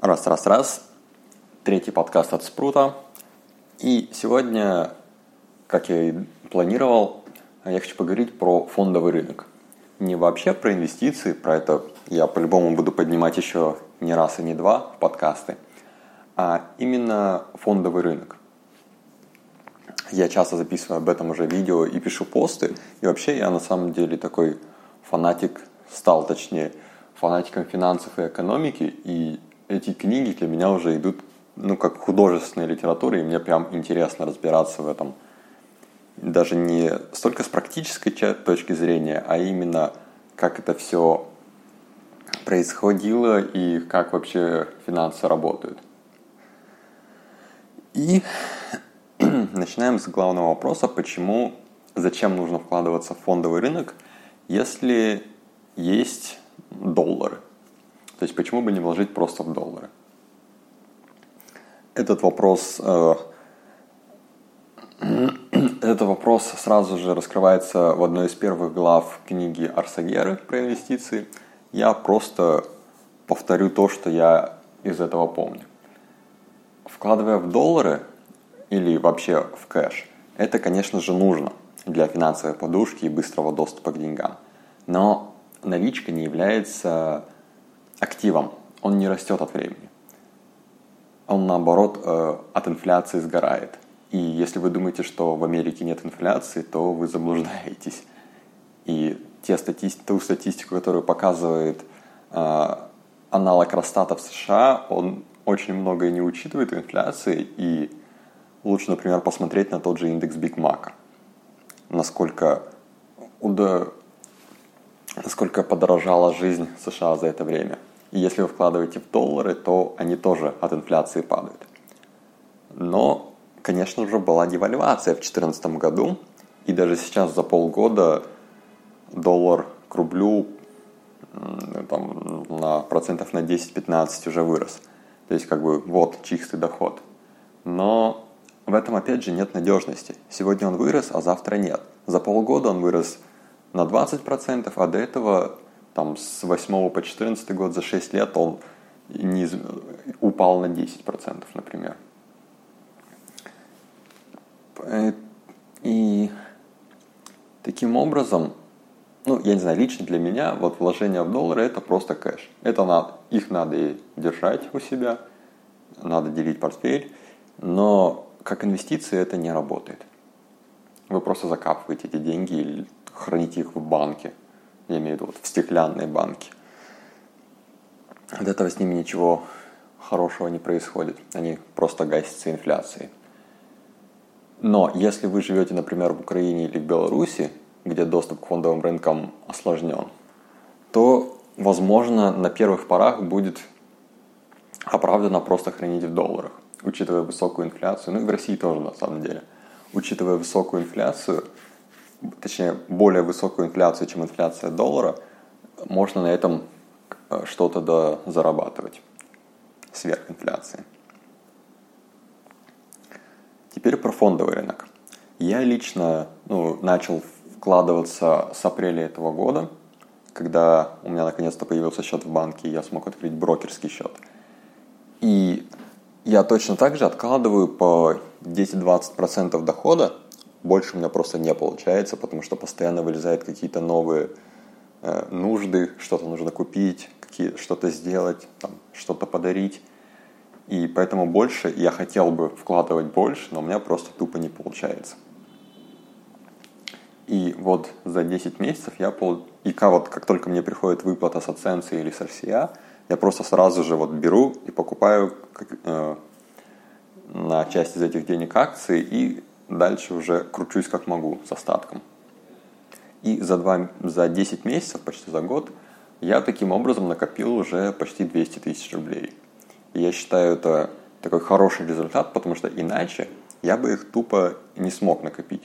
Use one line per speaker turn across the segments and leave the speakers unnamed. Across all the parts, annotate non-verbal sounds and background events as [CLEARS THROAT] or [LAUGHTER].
Раз, раз, раз. Третий подкаст от Спрута. И сегодня, как я и планировал, я хочу поговорить про фондовый рынок. Не вообще про инвестиции, про это я по-любому буду поднимать еще не раз и не два подкасты, а именно фондовый рынок. Я часто записываю об этом уже видео и пишу посты, и вообще я на самом деле такой фанатик, стал точнее, фанатиком финансов и экономики, и эти книги для меня уже идут, ну, как художественная литература, и мне прям интересно разбираться в этом. Даже не столько с практической точки зрения, а именно как это все происходило и как вообще финансы работают. И [CLEARS THROAT] начинаем с главного вопроса, почему, зачем нужно вкладываться в фондовый рынок, если есть доллары. То есть почему бы не вложить просто в доллары? Этот вопрос, э, [CLEARS THROAT] этот вопрос сразу же раскрывается в одной из первых глав книги Арсагеры про инвестиции. Я просто повторю то, что я из этого помню. Вкладывая в доллары или вообще в кэш, это, конечно же, нужно для финансовой подушки и быстрого доступа к деньгам. Но наличка не является активом, он не растет от времени. Он, наоборот, э, от инфляции сгорает. И если вы думаете, что в Америке нет инфляции, то вы заблуждаетесь. И те статисти... ту статистику, которую показывает э, аналог Росстата в США, он очень многое не учитывает инфляции, и лучше, например, посмотреть на тот же индекс Биг Мака. Насколько, уда... насколько подорожала жизнь США за это время. И если вы вкладываете в доллары, то они тоже от инфляции падают. Но, конечно же, была девальвация в 2014 году, и даже сейчас за полгода доллар к рублю там, на процентов на 10-15 уже вырос. То есть как бы вот чистый доход. Но в этом опять же нет надежности. Сегодня он вырос, а завтра нет. За полгода он вырос на 20%, а до этого там с 8 по 14 год, за 6 лет он не, упал на 10%, например. И таким образом, ну, я не знаю, лично для меня вот вложение в доллары это просто кэш. Это надо, их надо и держать у себя, надо делить портфель, но как инвестиции это не работает. Вы просто закапываете эти деньги или храните их в банке – я имею в виду вот в стеклянной банке. От этого с ними ничего хорошего не происходит. Они просто гасятся инфляцией. Но если вы живете, например, в Украине или в Беларуси, где доступ к фондовым рынкам осложнен, то, возможно, на первых порах будет оправдано просто хранить в долларах, учитывая высокую инфляцию. Ну и в России тоже, на самом деле. Учитывая высокую инфляцию – точнее, более высокую инфляцию, чем инфляция доллара, можно на этом э, что-то зарабатывать сверх инфляции. Теперь про фондовый рынок. Я лично ну, начал вкладываться с апреля этого года, когда у меня наконец-то появился счет в банке, и я смог открыть брокерский счет. И я точно так же откладываю по 10-20% дохода больше у меня просто не получается, потому что постоянно вылезают какие-то новые э, нужды, что-то нужно купить, какие, что-то сделать, там, что-то подарить. И поэтому больше я хотел бы вкладывать больше, но у меня просто тупо не получается. И вот за 10 месяцев я пол... И как, вот, как только мне приходит выплата с Аценции или с RCA, я просто сразу же вот беру и покупаю как, э, на часть из этих денег акции и дальше уже кручусь как могу с остатком. И за, два, за 10 месяцев, почти за год, я таким образом накопил уже почти 200 тысяч рублей. И я считаю это такой хороший результат, потому что иначе я бы их тупо не смог накопить.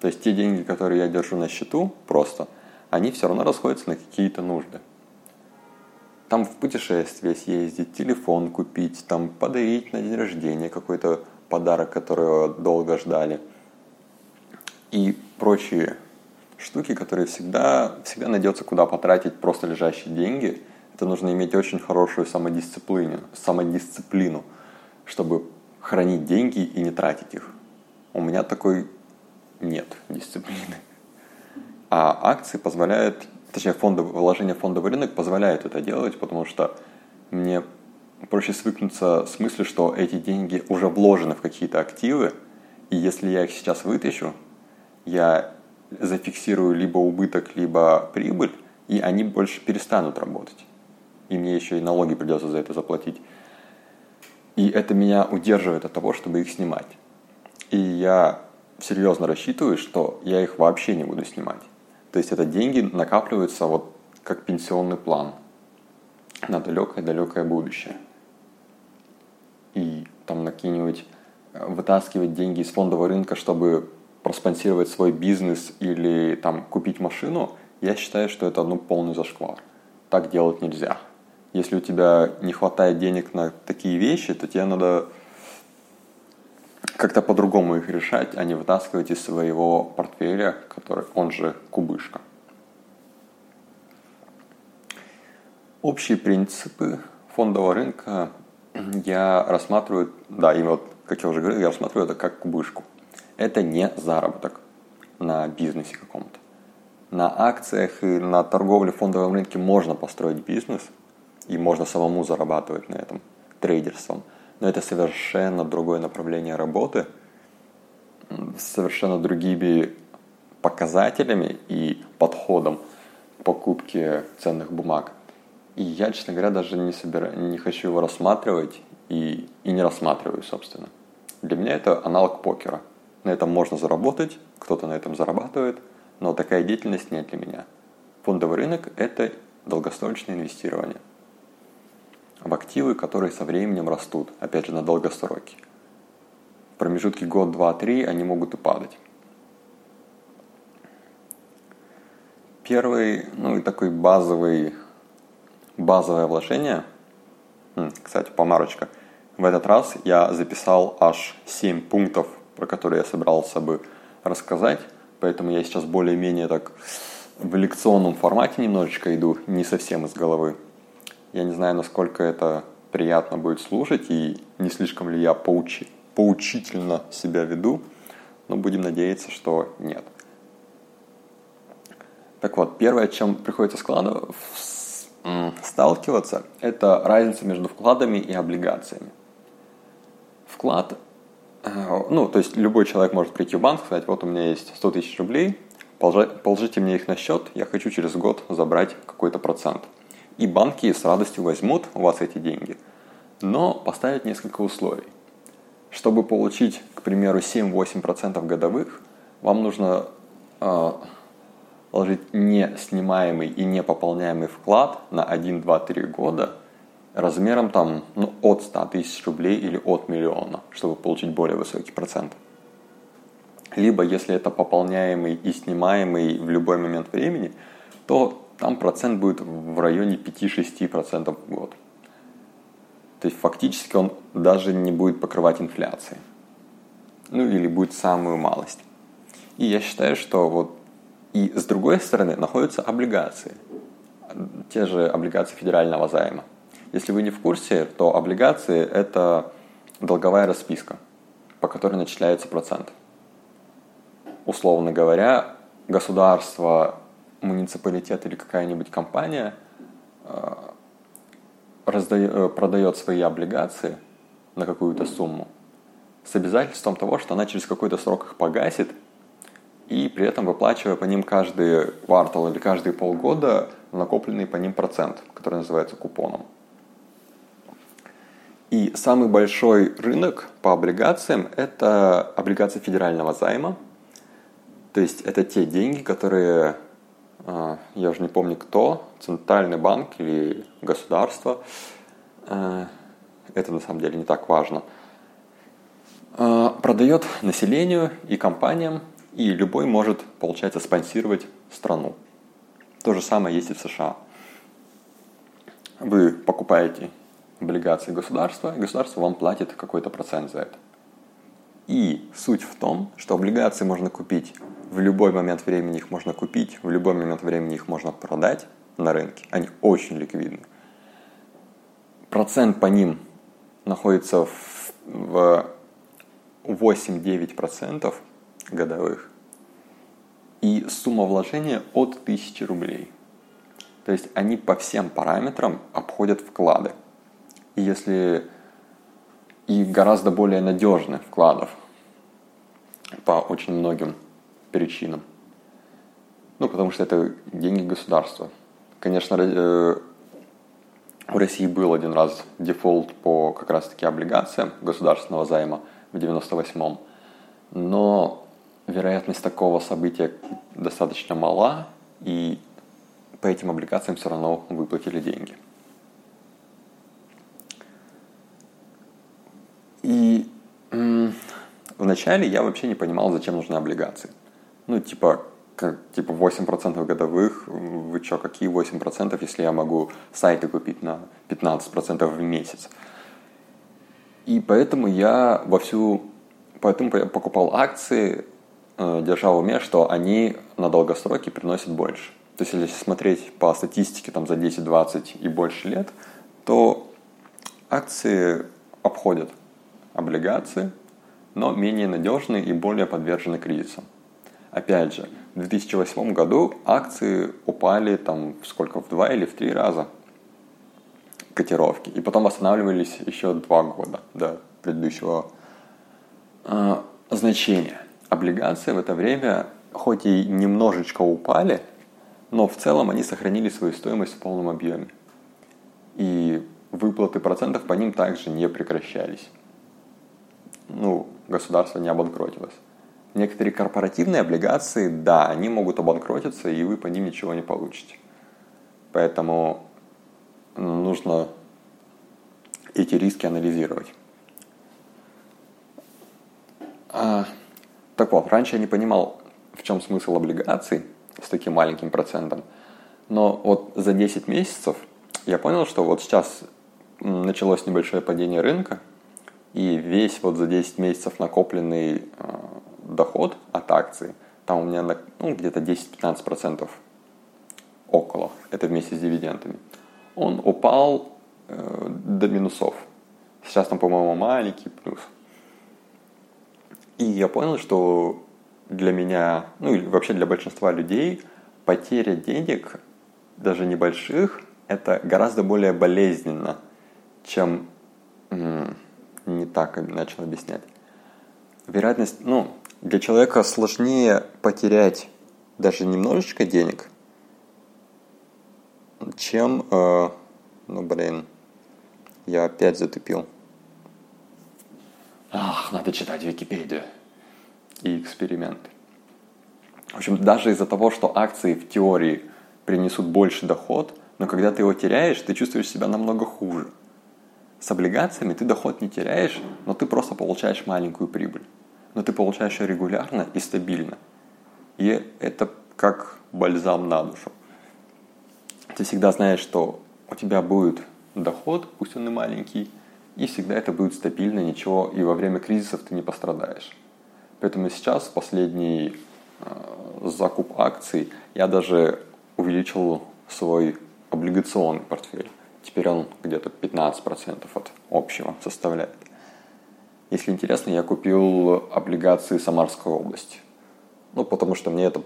То есть те деньги, которые я держу на счету, просто, они все равно расходятся на какие-то нужды. Там в путешествие съездить, телефон купить, там подарить на день рождения какой-то подарок, которого долго ждали. И прочие штуки, которые всегда, всегда найдется, куда потратить просто лежащие деньги, Это нужно иметь очень хорошую самодисциплину, самодисциплину, чтобы хранить деньги и не тратить их. У меня такой нет дисциплины. А акции позволяют, точнее, фонды, вложение в фондовый рынок позволяет это делать, потому что мне проще свыкнуться с мыслью, что эти деньги уже вложены в какие-то активы, и если я их сейчас вытащу, я зафиксирую либо убыток, либо прибыль, и они больше перестанут работать. И мне еще и налоги придется за это заплатить. И это меня удерживает от того, чтобы их снимать. И я серьезно рассчитываю, что я их вообще не буду снимать. То есть это деньги накапливаются вот как пенсионный план на далекое-далекое будущее. И там на какие-нибудь э, вытаскивать деньги из фондового рынка, чтобы проспонсировать свой бизнес или там купить машину, я считаю, что это ну, полный зашквар. Так делать нельзя. Если у тебя не хватает денег на такие вещи, то тебе надо как-то по-другому их решать, а не вытаскивать из своего портфеля, который он же кубышка. Общие принципы фондового рынка я рассматриваю, да, и вот, как я уже говорил, я рассматриваю это как кубышку. Это не заработок на бизнесе каком-то. На акциях и на торговле фондовом рынке можно построить бизнес, и можно самому зарабатывать на этом трейдерством. Но это совершенно другое направление работы, с совершенно другими показателями и подходом к покупке ценных бумаг. И я, честно говоря, даже не, собира... не хочу его рассматривать и, и не рассматриваю, собственно. Для меня это аналог покера. На этом можно заработать, кто-то на этом зарабатывает, но такая деятельность не для меня. Фондовый рынок – это долгосрочное инвестирование в активы, которые со временем растут, опять же, на долгосроке. В промежутке год, два, три они могут и падать. Первый, ну и такой базовый базовое вложение. Кстати, помарочка. В этот раз я записал аж 7 пунктов, про которые я собирался бы рассказать. Поэтому я сейчас более-менее так в лекционном формате немножечко иду, не совсем из головы. Я не знаю, насколько это приятно будет слушать и не слишком ли я поучи, поучительно себя веду, но будем надеяться, что нет. Так вот, первое, чем приходится складывать, сталкиваться, это разница между вкладами и облигациями. Вклад, э, ну, то есть любой человек может прийти в банк, сказать, вот у меня есть 100 тысяч рублей, положите мне их на счет, я хочу через год забрать какой-то процент. И банки с радостью возьмут у вас эти деньги, но поставят несколько условий. Чтобы получить, к примеру, 7-8% годовых, вам нужно положить не снимаемый и не пополняемый вклад на 1, 2, 3 года размером там, ну, от 100 тысяч рублей или от миллиона, чтобы получить более высокий процент. Либо, если это пополняемый и снимаемый в любой момент времени, то там процент будет в районе 5-6% в год. То есть фактически он даже не будет покрывать инфляции. Ну или будет самую малость. И я считаю, что вот и с другой стороны находятся облигации, те же облигации федерального займа. Если вы не в курсе, то облигации – это долговая расписка, по которой начисляется процент. Условно говоря, государство, муниципалитет или какая-нибудь компания э, раздает, э, продает свои облигации на какую-то сумму с обязательством того, что она через какой-то срок их погасит – и при этом выплачивая по ним каждый квартал или каждые полгода накопленный по ним процент, который называется купоном. И самый большой рынок по облигациям – это облигации федерального займа. То есть это те деньги, которые, а, я уже не помню кто, центральный банк или государство, а, это на самом деле не так важно, а, продает населению и компаниям и любой может, получается, спонсировать страну. То же самое есть и в США. Вы покупаете облигации государства, и государство вам платит какой-то процент за это. И суть в том, что облигации можно купить в любой момент времени их можно купить, в любой момент времени их можно продать на рынке. Они очень ликвидны. процент по ним находится в, в 8-9% годовых, и сумма вложения от 1000 рублей. То есть они по всем параметрам обходят вклады. И если и гораздо более надежных вкладов по очень многим причинам. Ну, потому что это деньги государства. Конечно, э, у России был один раз дефолт по как раз-таки облигациям государственного займа в 98-м, но вероятность такого события достаточно мала, и по этим облигациям все равно выплатили деньги. И вначале я вообще не понимал, зачем нужны облигации. Ну, типа, как, типа 8% годовых, вы что, какие 8%, если я могу сайты купить на 15% в месяц? И поэтому я во всю, поэтому я покупал акции, э, держал в уме, что они на долгосроке приносят больше. То есть если смотреть по статистике там, за 10, 20 и больше лет, то акции обходят облигации, но менее надежны и более подвержены кризисам. Опять же, в 2008 году акции упали там сколько, в два или в три раза котировки. И потом восстанавливались еще два года до предыдущего э, значения. Облигации в это время хоть и немножечко упали, но в целом они сохранили свою стоимость в полном объеме. И выплаты процентов по ним также не прекращались. Ну, государство не обанкротилось. Некоторые корпоративные облигации, да, они могут обанкротиться, и вы по ним ничего не получите. Поэтому нужно эти риски анализировать. Так вот, раньше я не понимал, в чем смысл облигаций – с таким маленьким процентом. Но вот за 10 месяцев я понял, что вот сейчас началось небольшое падение рынка, и весь вот за 10 месяцев накопленный э, доход от акций, там у меня ну, где-то 10-15% около, это вместе с дивидендами, он упал э, до минусов. Сейчас там, по-моему, маленький плюс. И я понял, что для меня, ну или вообще для большинства людей, потеря денег, даже небольших, это гораздо более болезненно, чем не так начал объяснять. Вероятность, ну, для человека сложнее потерять даже немножечко денег, чем, э, ну, блин, я опять затупил. Ах, надо читать Википедию и эксперименты. В общем, даже из-за того, что акции в теории принесут больше доход, но когда ты его теряешь, ты чувствуешь себя намного хуже. С облигациями ты доход не теряешь, но ты просто получаешь маленькую прибыль. Но ты получаешь ее регулярно и стабильно. И это как бальзам на душу. Ты всегда знаешь, что у тебя будет доход, пусть он и маленький, и всегда это будет стабильно, ничего, и во время кризисов ты не пострадаешь. Поэтому сейчас, последний э, закуп акций, я даже увеличил свой облигационный портфель. Теперь он где-то 15% от общего составляет. Если интересно, я купил облигации Самарской области. Ну, потому что мне это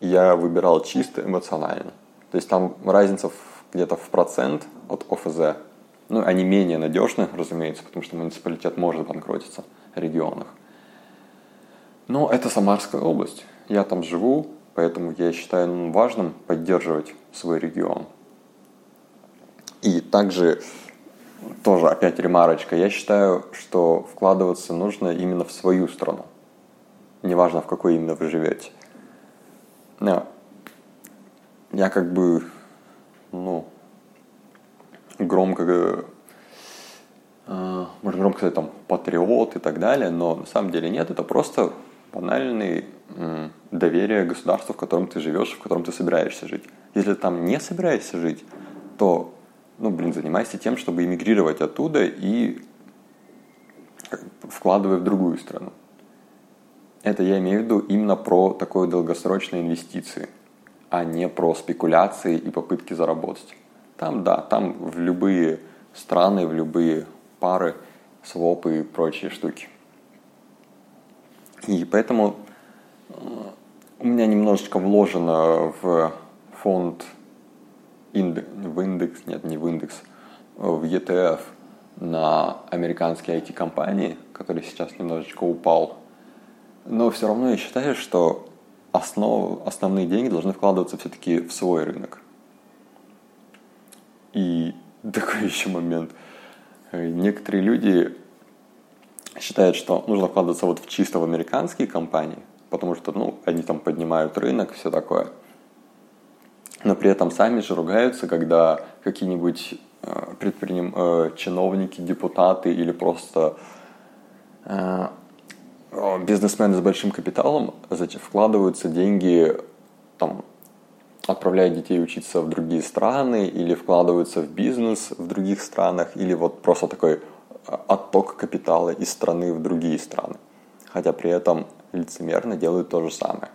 я выбирал чисто эмоционально. То есть там разница где-то в процент от ОФЗ. Ну, они менее надежны, разумеется, потому что муниципалитет может банкротиться в регионах. Но это Самарская область. Я там живу, поэтому я считаю важным поддерживать свой регион. И также, тоже опять ремарочка, я считаю, что вкладываться нужно именно в свою страну. Неважно, в какой именно вы живете. Я как бы, ну, громко, э, можно громко сказать, там, патриот и так далее, но на самом деле нет, это просто банальное доверие государству, в котором ты живешь, в котором ты собираешься жить. Если ты там не собираешься жить, то, ну, блин, занимайся тем, чтобы эмигрировать оттуда и вкладывай в другую страну. Это я имею в виду именно про такое долгосрочные инвестиции, а не про спекуляции и попытки заработать. Там, да, там в любые страны, в любые пары, свопы и прочие штуки. И поэтому э, у меня немножечко вложено в фонд индекс, в индекс, нет, не в индекс, в ETF на американские IT-компании, который сейчас немножечко упал. Но все равно я считаю, что основ, основные деньги должны вкладываться все-таки в свой рынок. И такой еще момент. Некоторые люди считают, что нужно вкладываться вот в чисто в американские компании, потому что, ну, они там поднимают рынок, все такое. Но при этом сами же ругаются, когда какие-нибудь э, предприним... э, чиновники, депутаты или просто э, бизнесмены с большим капиталом вкладываются деньги, там, отправляют детей учиться в другие страны или вкладываются в бизнес в других странах, или вот просто такой отток капитала из страны в другие страны. Хотя при этом лицемерно делают то же самое.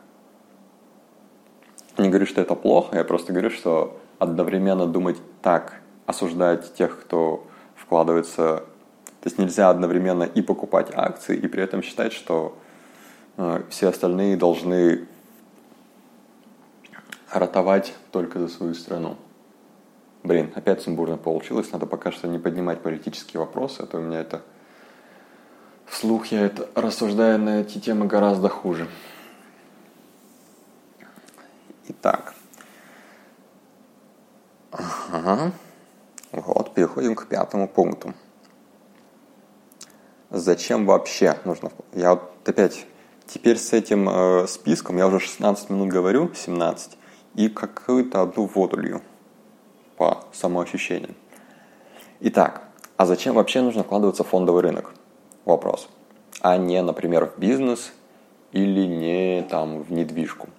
Не говорю, что это плохо, я просто говорю, что одновременно думать так, осуждать тех, кто вкладывается то есть нельзя одновременно и покупать акции, и при этом считать, что э, все остальные должны ратовать только за свою страну. Блин, опять сумбурно получилось. Надо пока что не поднимать политические вопросы, а то у меня это вслух я это рассуждаю на эти темы гораздо хуже. Итак. Ага. Вот, переходим к пятому пункту зачем вообще нужно... Я вот опять теперь с этим э, списком, я уже 16 минут говорю, 17, и какую-то одну воду лью по самоощущениям. Итак, а зачем вообще нужно вкладываться в фондовый рынок? Вопрос. А не, например, в бизнес или не там в недвижку?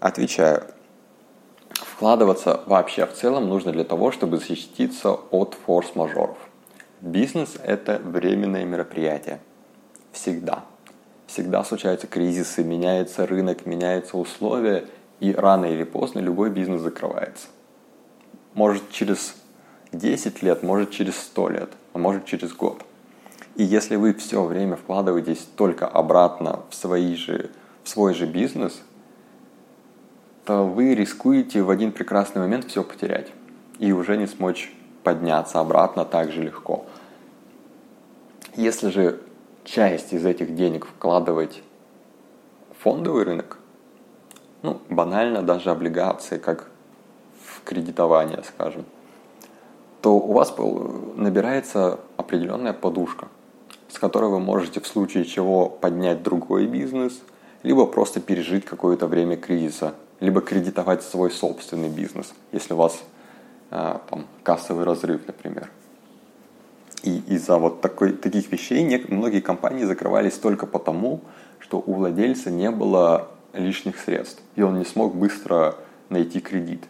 Отвечаю. Вкладываться вообще в целом нужно для того, чтобы защититься от форс-мажоров. Бизнес – это временное мероприятие. Всегда. Всегда случаются кризисы, меняется рынок, меняются условия, и рано или поздно любой бизнес закрывается. Может через 10 лет, может через 100 лет, а может через год. И если вы все время вкладываетесь только обратно в, свои же, в свой же бизнес, то вы рискуете в один прекрасный момент все потерять и уже не смочь подняться обратно так же легко. Если же часть из этих денег вкладывать в фондовый рынок, ну, банально даже облигации, как в кредитование, скажем, то у вас набирается определенная подушка, с которой вы можете в случае чего поднять другой бизнес, либо просто пережить какое-то время кризиса, либо кредитовать свой собственный бизнес, если у вас а, там, кассовый разрыв, например. И из-за вот такой, таких вещей многие компании закрывались только потому, что у владельца не было лишних средств, и он не смог быстро найти кредит.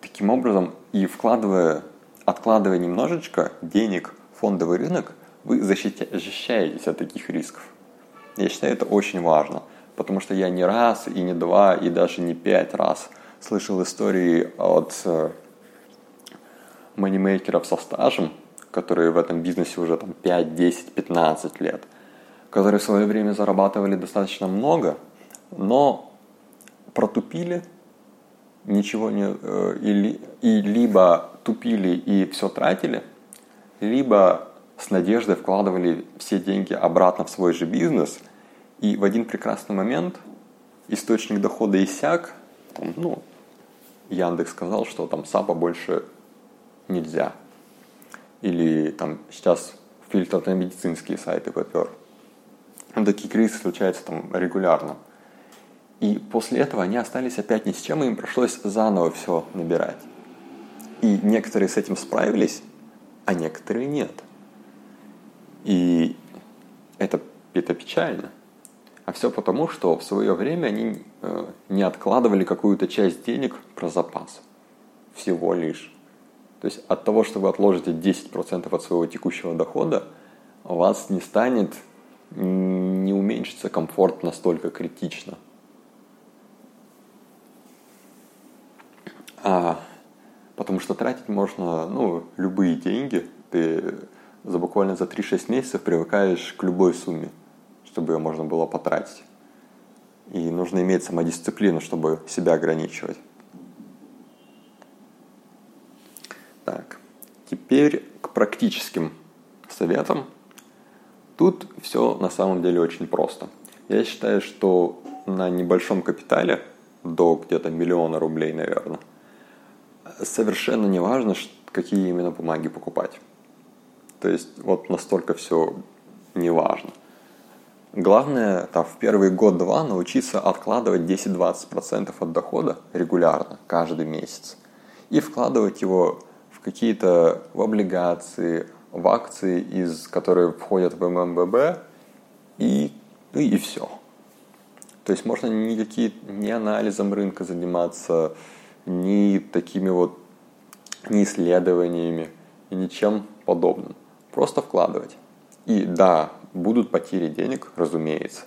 Таким образом, и вкладывая, откладывая немножечко денег в фондовый рынок, вы защищаетесь от таких рисков. Я считаю, это очень важно, потому что я не раз, и не два, и даже не пять раз – слышал истории от э, манимейкеров со стажем, которые в этом бизнесе уже там 5, 10, 15 лет, которые в свое время зарабатывали достаточно много, но протупили, ничего не... Э, и, и либо тупили и все тратили, либо с надеждой вкладывали все деньги обратно в свой же бизнес, и в один прекрасный момент источник дохода иссяк, ну, Яндекс сказал, что там САПа больше нельзя. Или там сейчас фильтр на медицинские сайты попер. Такие кризисы случаются там регулярно. И после этого они остались опять ни с чем, и им пришлось заново все набирать. И некоторые с этим справились, а некоторые нет. И это, это печально. А все потому, что в свое время они э, не откладывали какую-то часть денег про запас. Всего лишь. То есть от того, что вы отложите 10% от своего текущего дохода, у вас не станет, не уменьшится комфорт настолько критично. А Потому что тратить можно ну, любые деньги. Ты за буквально за 3-6 месяцев привыкаешь к любой сумме, чтобы ее можно было потратить. И нужно иметь самодисциплину, чтобы себя ограничивать. Так, теперь к практическим советам. Тут все на самом деле очень просто. Я считаю, что на небольшом капитале, до где-то миллиона рублей, наверное, совершенно не важно, какие именно бумаги покупать. То есть вот настолько все не важно. Главное, там, в первый год-два научиться откладывать 10-20% от дохода регулярно, каждый месяц. И вкладывать его в какие-то в облигации, в акции, из, которые входят в ММББ, и, ну и все. То есть можно никакие, ни анализом рынка заниматься, ни такими вот ни исследованиями, и ничем подобным. Просто вкладывать. И да, будут потери денег, разумеется.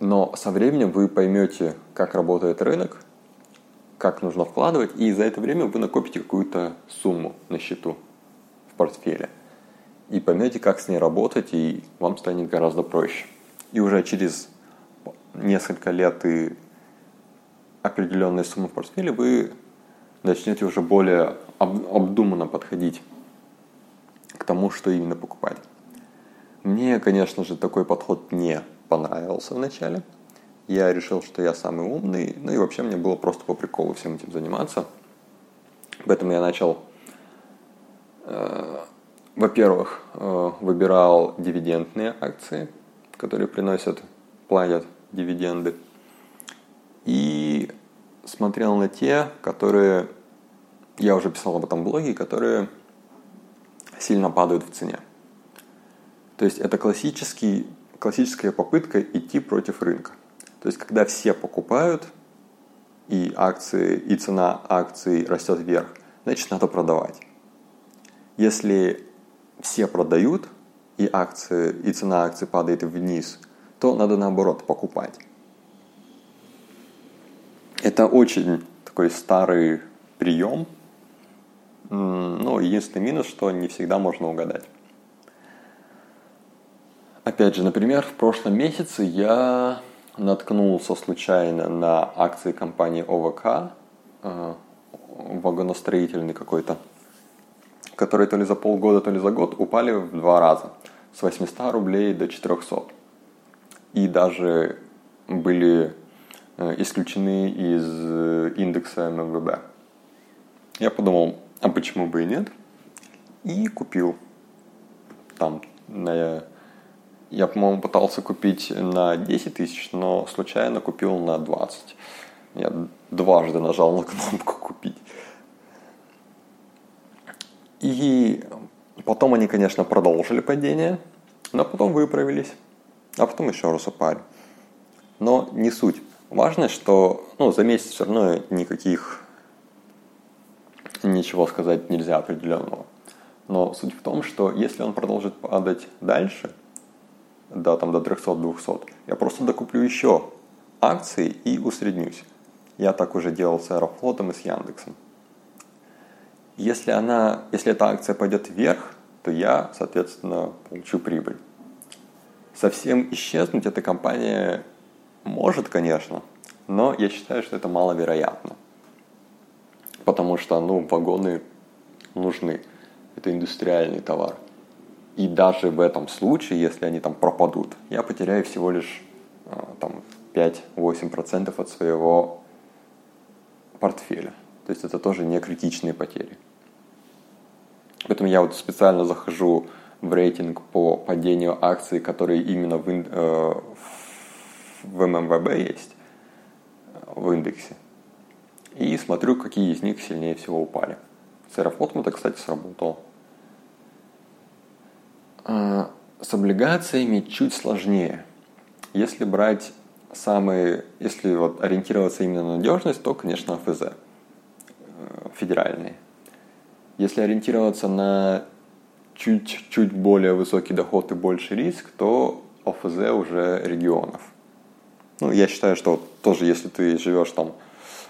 Но со временем вы поймете, как работает рынок, как нужно вкладывать, и за это время вы накопите какую-то сумму на счету портфеле. И поймете, как с ней работать, и вам станет гораздо проще. И уже через несколько лет и определенные суммы в портфеле вы начнете уже более обдуманно подходить к тому, что именно покупать. Мне, конечно же, такой подход не понравился вначале. Я решил, что я самый умный, ну и вообще мне было просто по приколу всем этим заниматься. Поэтому я начал, во-первых, э, выбирал дивидендные акции, которые приносят, платят дивиденды. И смотрел на те, которые, я уже писал об этом блоге, которые сильно падают в цене. То есть это классический, классическая попытка идти против рынка. То есть когда все покупают, и акции, и цена акций растет вверх, значит надо продавать. Если все продают, и акции, и цена акций падает вниз, то надо наоборот покупать. Это очень такой старый прием, но единственный минус, что не всегда можно угадать. Опять же, например, в прошлом месяце я наткнулся случайно на акции компании ОВК, э, вагоностроительный какой-то, которые то ли за полгода, то ли за год упали в два раза. С 800 рублей до 400. И даже были э, исключены из э, индекса МВБ. Я подумал, а почему бы и нет? И купил там на я, по-моему, пытался купить на 10 тысяч, но случайно купил на 20. Я дважды нажал на кнопку «Купить». И потом они, конечно, продолжили падение, но потом выправились, а потом еще раз упали. Но не суть. Важно, что ну, за месяц все равно никаких ничего сказать нельзя определенного. Но суть в том, что если он продолжит падать дальше – до, там, до 300-200. Я просто докуплю еще акции и усреднюсь. Я так уже делал с Аэрофлотом и с Яндексом. Если, она, если эта акция пойдет вверх, то я, соответственно, получу прибыль. Совсем исчезнуть эта компания может, конечно, но я считаю, что это маловероятно. Потому что ну, вагоны нужны. Это индустриальный товар. И даже в этом случае, если они там пропадут, я потеряю всего лишь а, там, 5-8% от своего портфеля. То есть это тоже не критичные потери. Поэтому я вот специально захожу в рейтинг по падению акций, которые именно в, э, в ММВБ есть, в индексе. И смотрю, какие из них сильнее всего упали. С Аэрофлотом это, кстати, сработало. А, с облигациями чуть сложнее. Если брать самые, если вот ориентироваться именно на надежность, то, конечно, ФЗ э, федеральные. Если ориентироваться на чуть-чуть более высокий доход и больше риск, то ОФЗ уже регионов. Ну, я считаю, что тоже, если ты живешь там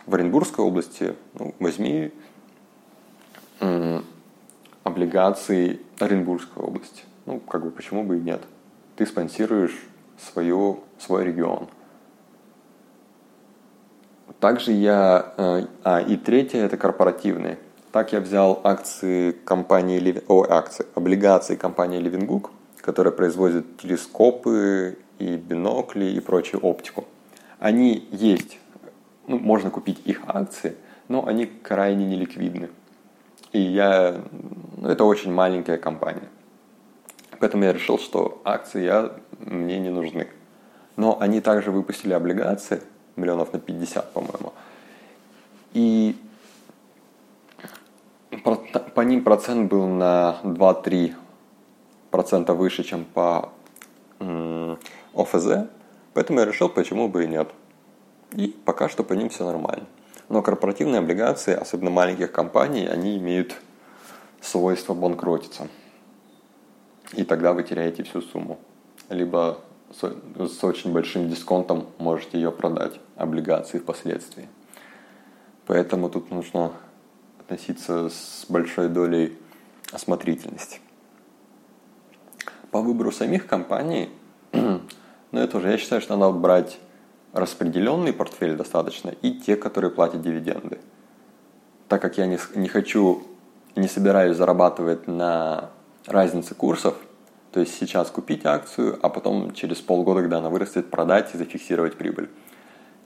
в Оренбургской области, ну, возьми облигаций Оренбургской области. Ну, как бы почему бы и нет. Ты спонсируешь свою, свой регион. Также я... Э, а, и третье – это корпоративные. Так я взял акции компании... О, акции, облигации компании Левингук, которая производит телескопы и бинокли и прочую оптику. Они есть, ну, можно купить их акции, но они крайне неликвидны. И я... Ну, это очень маленькая компания. Поэтому я решил, что акции я, мне не нужны. Но они также выпустили облигации, миллионов на 50, по-моему. И по ним процент был на 2-3 процента выше, чем по ОФЗ. Поэтому я решил, почему бы и нет. И пока что по ним все нормально. Но корпоративные облигации, особенно маленьких компаний, они имеют свойство банкротиться. И тогда вы теряете всю сумму. Либо с, очень большим дисконтом можете ее продать, облигации впоследствии. Поэтому тут нужно относиться с большой долей осмотрительности. По выбору самих компаний, [CLEARS THROAT] ну это уже я считаю, что надо брать распределенный портфель достаточно и те, которые платят дивиденды. Так как я не, не хочу, не собираюсь зарабатывать на разнице курсов, то есть сейчас купить акцию, а потом через полгода, когда она вырастет, продать и зафиксировать прибыль.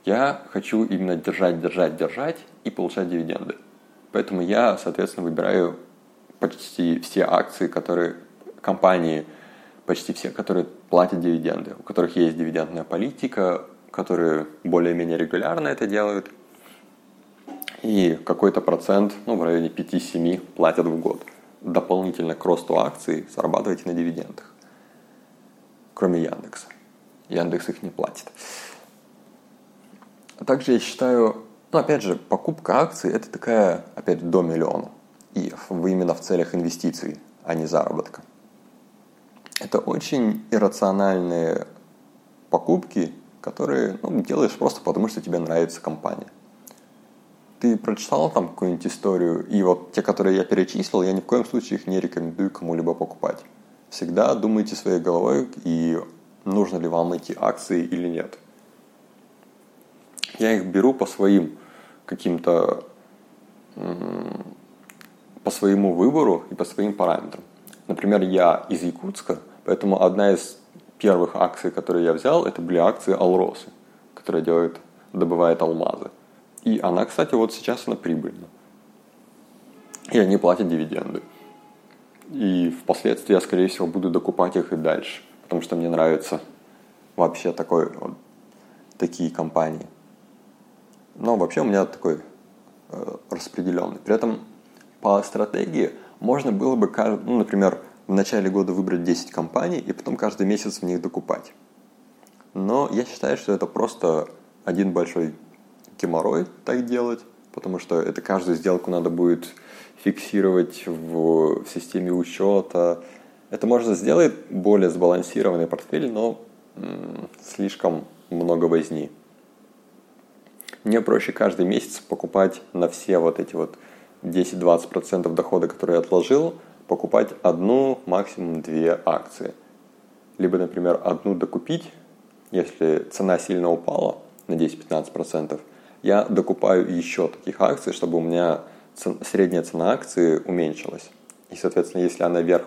Я хочу именно держать, держать, держать и получать дивиденды. Поэтому я, соответственно, выбираю почти все акции, которые компании, почти все, которые платят дивиденды, у которых есть дивидендная политика, которые более-менее регулярно это делают, и какой-то процент, ну, в районе 5-7 платят в год. Дополнительно к росту акций зарабатываете на дивидендах. Кроме Яндекса. Яндекс их не платит. Также я считаю, ну, опять же, покупка акций – это такая, опять, до миллиона. И именно в целях инвестиций, а не заработка. Это очень иррациональные покупки, которые ну, делаешь просто потому, что тебе нравится компания. Ты прочитал там какую-нибудь историю, и вот те, которые я перечислил, я ни в коем случае их не рекомендую кому-либо покупать. Всегда думайте своей головой, и нужно ли вам эти акции или нет. Я их беру по своим каким-то по своему выбору и по своим параметрам. Например, я из Якутска, поэтому одна из первых акций, которые я взял, это были акции Алросы, которая делает, добывает алмазы. И она, кстати, вот сейчас она прибыльна. И они платят дивиденды. И впоследствии я, скорее всего, буду докупать их и дальше, потому что мне нравятся вообще такой, вот, такие компании. Но вообще у меня такой э, распределенный. При этом по стратегии можно было бы, ну, например, в начале года выбрать 10 компаний и потом каждый месяц в них докупать. Но я считаю, что это просто один большой геморрой так делать, потому что это каждую сделку надо будет фиксировать в, в системе учета. Это можно сделать более сбалансированный портфель, но м- слишком много возни. Мне проще каждый месяц покупать на все вот эти вот 10-20% дохода, которые я отложил, покупать одну, максимум две акции. Либо, например, одну докупить, если цена сильно упала на 10-15%, я докупаю еще таких акций, чтобы у меня средняя цена акции уменьшилась. И, соответственно, если она вверх,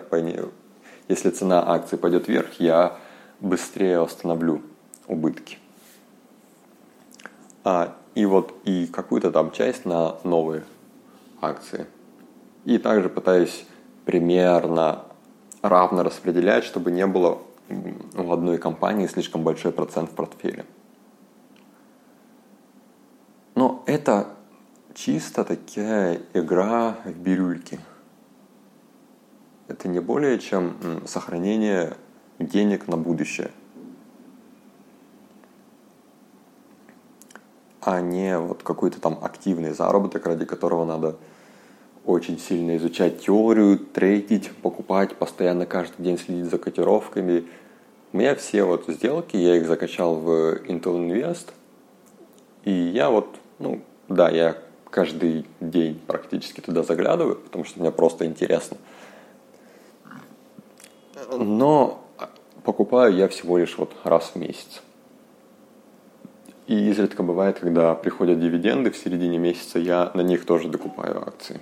если цена акции пойдет вверх, я быстрее остановлю убытки. А, и вот и какую-то там часть на новые акции. И также пытаюсь примерно равно распределять, чтобы не было в одной компании слишком большой процент в портфеле. Но это чисто такая игра в бирюльки. Это не более чем сохранение денег на будущее. А не вот какой-то там активный заработок, ради которого надо очень сильно изучать теорию, трейдить, покупать, постоянно каждый день следить за котировками. У меня все вот сделки, я их закачал в Intel Invest, и я вот, ну, да, я каждый день практически туда заглядываю, потому что мне просто интересно. Но покупаю я всего лишь вот раз в месяц. И изредка бывает, когда приходят дивиденды в середине месяца, я на них тоже докупаю акции.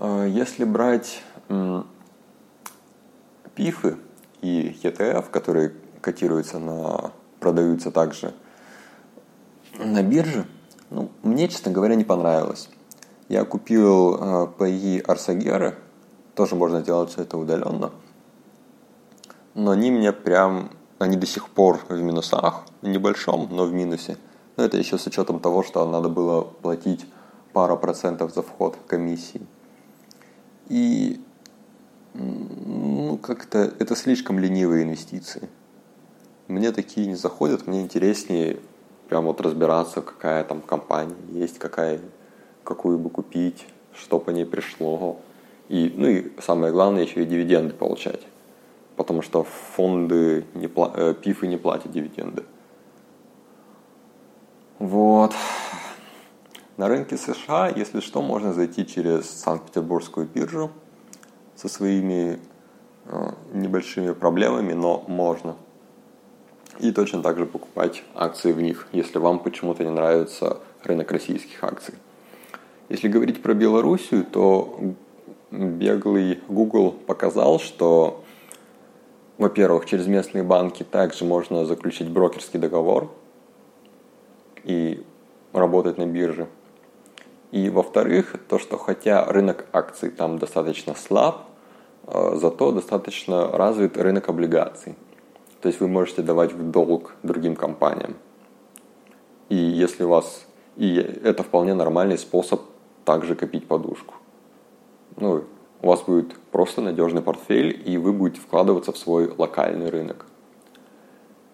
А, если брать пифы и ETF, которые котируются на, продаются также на бирже, ну, мне, честно говоря, не понравилось. Я купил э, PI Арсагеры, тоже можно делать все это удаленно, но они мне прям, они до сих пор в минусах, небольшом, но в минусе. Но это еще с учетом того, что надо было платить пару процентов за вход комиссии. И ну, как-то это слишком ленивые инвестиции. Мне такие не заходят, мне интереснее прям вот разбираться, какая там компания есть, какая, какую бы купить, что по ней пришло. И, ну и самое главное, еще и дивиденды получать. Потому что фонды, не, э, пифы не платят дивиденды. Вот. На рынке США, если что, можно зайти через Санкт-Петербургскую биржу со своими э, небольшими проблемами, но можно. И точно так же покупать акции в них, если вам почему-то не нравится рынок российских акций. Если говорить про Белоруссию, то беглый Google показал, что, во-первых, через местные банки также можно заключить брокерский договор и работать на бирже. И во-вторых, то, что хотя рынок акций там достаточно слаб, э, зато достаточно развит рынок облигаций. То есть вы можете давать в долг другим компаниям. И если у вас... И это вполне нормальный способ также копить подушку. Ну, у вас будет просто надежный портфель, и вы будете вкладываться в свой локальный рынок.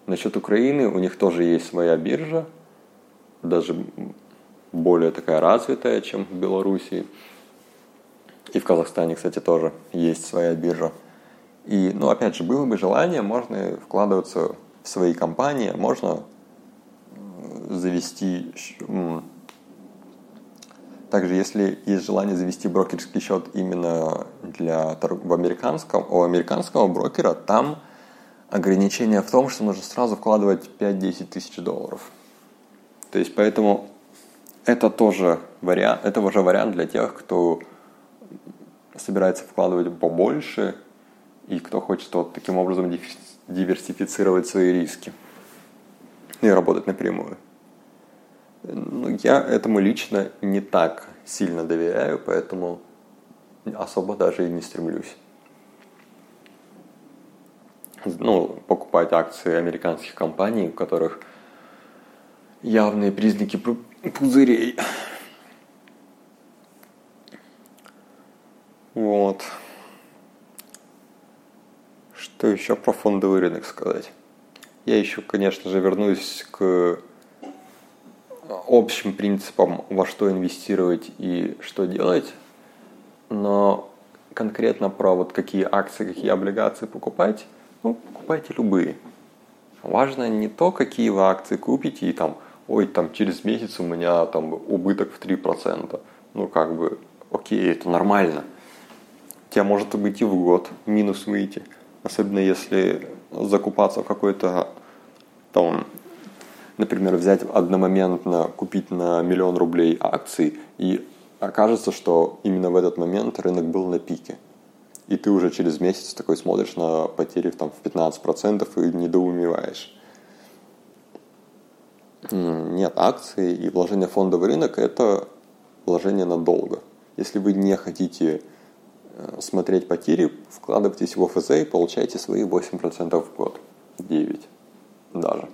Насчет Украины, у них тоже есть своя биржа, даже более такая развитая, чем в Беларуси. И в Казахстане, кстати, тоже есть своя биржа. И, ну, опять же, было бы желание, можно вкладываться в свои компании, можно завести... Также, если есть желание завести брокерский счет именно для в американском, у американского брокера, там ограничение в том, что нужно сразу вкладывать 5-10 тысяч долларов. То есть, поэтому это тоже вариант, это уже вариант для тех, кто собирается вкладывать побольше и кто хочет вот таким образом диверсифицировать свои риски и работать напрямую. Ну, я этому лично не так сильно доверяю, поэтому особо даже и не стремлюсь. Ну, покупать акции американских компаний, у которых явные признаки пузырей. Вот. Что еще про фондовый рынок сказать? Я еще, конечно же, вернусь к общим принципам, во что инвестировать и что делать, но конкретно про вот какие акции, какие облигации покупать, ну, покупайте любые. Важно не то, какие вы акции купите и там – ой, там через месяц у меня там убыток в 3%. Ну, как бы, окей, это нормально. У тебя может быть и в год минус выйти. Особенно если закупаться в какой-то там, например, взять одномоментно, купить на миллион рублей акций, и окажется, что именно в этот момент рынок был на пике. И ты уже через месяц такой смотришь на потери там, в 15% и недоумеваешь. Нет, акции и вложение в фондовый рынок – это вложение надолго. Если вы не хотите э, смотреть потери, вкладывайтесь в ОФЗ и получайте свои 8% в год, 9 даже.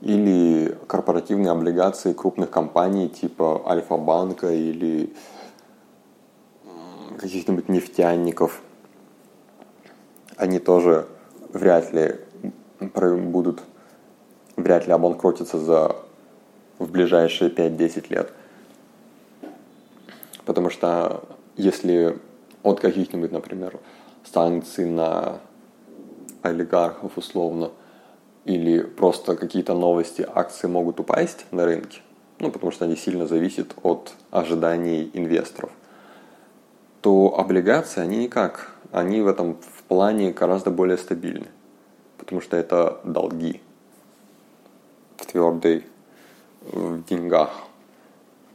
Или корпоративные облигации крупных компаний типа Альфа-банка или каких-нибудь нефтяников. Они тоже вряд ли будут вряд ли обанкротится за в ближайшие 5-10 лет. Потому что если от каких-нибудь, например, санкций на олигархов условно или просто какие-то новости, акции могут упасть на рынке, ну, потому что они сильно зависят от ожиданий инвесторов, то облигации, они никак. Они в этом в плане гораздо более стабильны, потому что это долги в твердой в деньгах,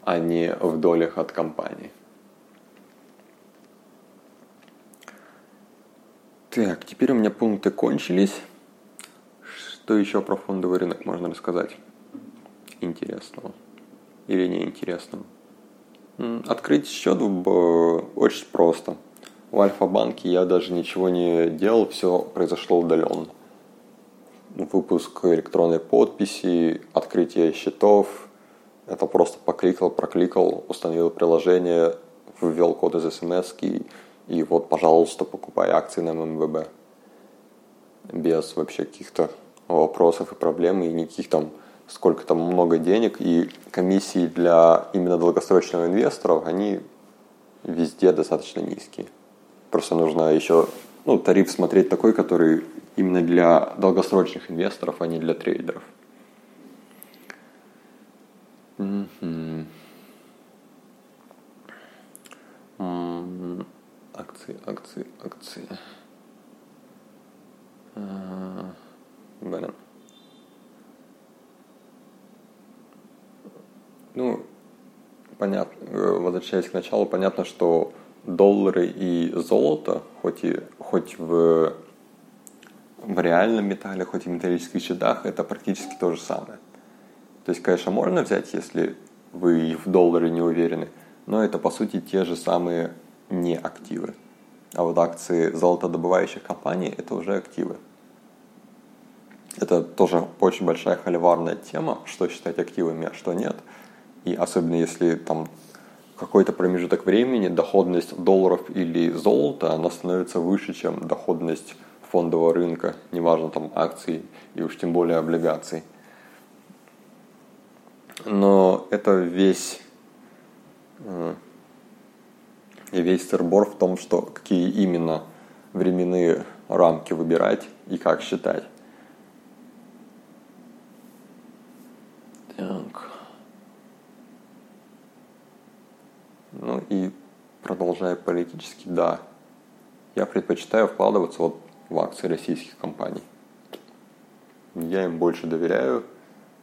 а не в долях от компании. Так, теперь у меня пункты кончились. Что еще про фондовый рынок можно рассказать? Интересного или неинтересного? Открыть счет очень просто. В Альфа-банке я даже ничего не делал, все произошло удаленно. Выпуск электронной подписи, открытие счетов. Это просто покликал, прокликал, установил приложение, ввел код из смс и вот, пожалуйста, покупай акции на ММВБ. Без вообще каких-то вопросов и проблем, и никаких там сколько там много денег, и комиссии для именно долгосрочного инвестора, они везде достаточно низкие. Просто нужно еще ну, тариф смотреть такой, который именно для долгосрочных инвесторов, а не для трейдеров. Акции, акции, акции. А, блин. Ну, понятно, э, возвращаясь к началу, понятно, что доллары и золото, хоть, и, хоть в, в реальном металле, хоть и в металлических счетах, это практически то же самое. То есть, конечно, можно взять, если вы в долларе не уверены, но это, по сути, те же самые не активы. А вот акции золотодобывающих компаний – это уже активы. Это тоже очень большая холиварная тема, что считать активами, а что нет – и особенно если там какой-то промежуток времени доходность долларов или золота, она становится выше, чем доходность фондового рынка, неважно там акций и уж тем более облигаций. Но это весь э, и весь сырбор в том, что какие именно временные рамки выбирать и как считать. Ну и продолжая политически, да, я предпочитаю вкладываться вот в акции российских компаний. Я им больше доверяю,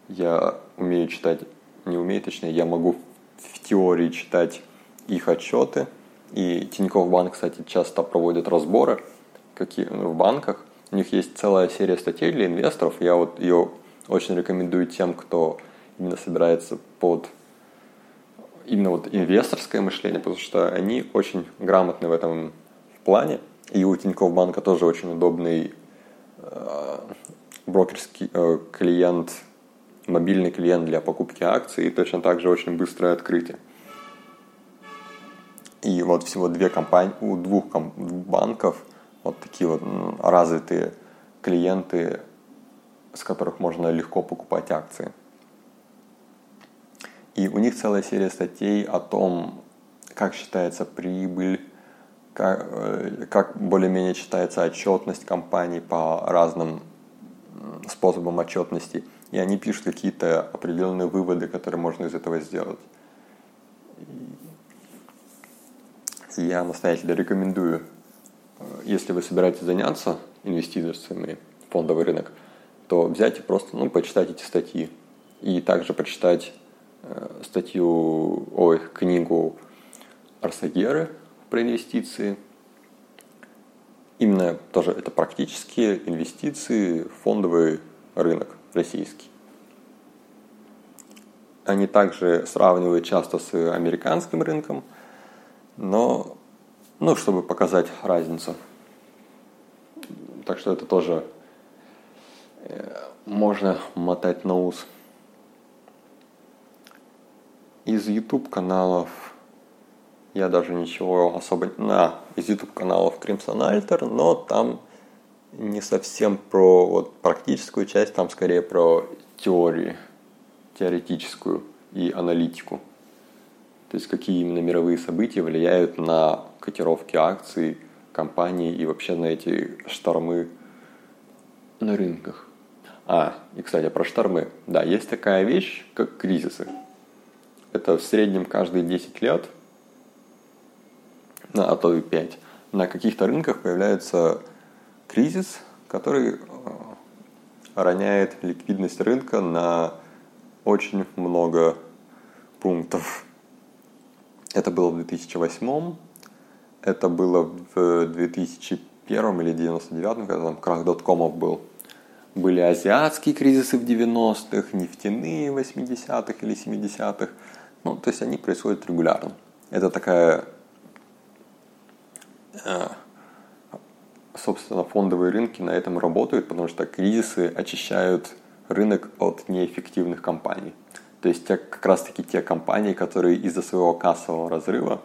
я умею читать, не умею точнее, я могу в теории читать их отчеты. И Тинькофф Банк, кстати, часто проводит разборы какие, в банках. У них есть целая серия статей для инвесторов. Я вот ее очень рекомендую тем, кто именно собирается под именно вот инвесторское мышление, потому что они очень грамотны в этом плане. И у Тинькофф банка тоже очень удобный э, брокерский э, клиент, мобильный клиент для покупки акций и точно так же очень быстрое открытие. И вот всего две компании, у двух банков вот такие вот развитые клиенты, с которых можно легко покупать акции. И у них целая серия статей о том, как считается прибыль, как, э, как более-менее считается отчетность компаний по разным способам отчетности. И они пишут какие-то определенные выводы, которые можно из этого сделать. Я настоятельно рекомендую, э, если вы собираетесь заняться инвестициями в фондовый рынок, то взять и просто ну, почитать эти статьи. И также почитать статью, ой, книгу Арсагеры про инвестиции. Именно тоже это практические инвестиции фондовый рынок российский. Они также сравнивают часто с американским рынком, но, ну, чтобы показать разницу. Так что это тоже э, можно мотать на ус. Из YouTube каналов я даже ничего особо... На, из YouTube каналов Crimson Alter, но там не совсем про вот, практическую часть, там скорее про теорию, теоретическую и аналитику. То есть какие именно мировые события влияют на котировки акций, компаний и вообще на эти штормы на рынках. А, и, кстати, про штормы. Да, есть такая вещь, как кризисы. Это в среднем каждые 10 лет, а то и 5, на каких-то рынках появляется кризис, который э, роняет ликвидность рынка на очень много пунктов. Это было в 2008, это было в 2001 или 99, когда там крах доткомов был. Были азиатские кризисы в 90-х, нефтяные в 80-х или 70-х. Ну, то есть они происходят регулярно. Это такая, э, собственно, фондовые рынки на этом работают, потому что кризисы очищают рынок от неэффективных компаний. То есть те, как раз таки те компании, которые из-за своего кассового разрыва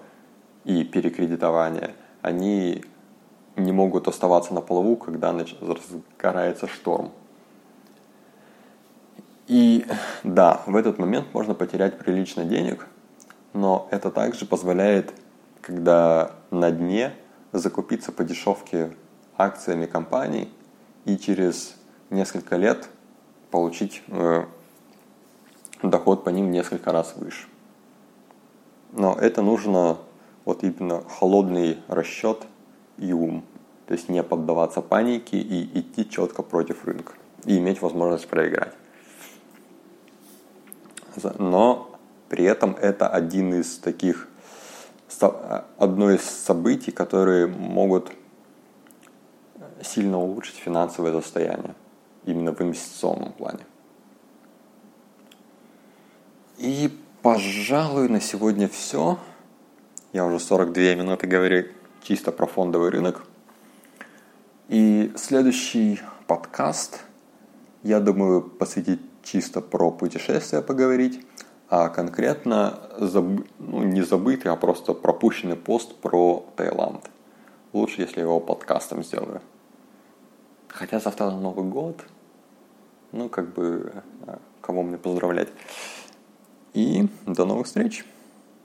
и перекредитования, они не могут оставаться на плаву, когда разгорается шторм. И да, в этот момент можно потерять прилично денег, но это также позволяет, когда на дне, закупиться по дешевке акциями компаний и через несколько лет получить э, доход по ним несколько раз выше. Но это нужно вот именно холодный расчет и ум. То есть не поддаваться панике и идти четко против рынка. И иметь возможность проиграть. Но при этом это один из таких, одно из событий, которые могут сильно улучшить финансовое состояние именно в инвестиционном плане. И, пожалуй, на сегодня все. Я уже 42 минуты говорю чисто про фондовый рынок. И следующий подкаст, я думаю, посвятить чисто про путешествия поговорить, а конкретно заб... ну, не забытый, а просто пропущенный пост про Таиланд. Лучше, если его подкастом сделаю. Хотя завтра Новый год. Ну, как бы, а, кого мне поздравлять. И до новых встреч!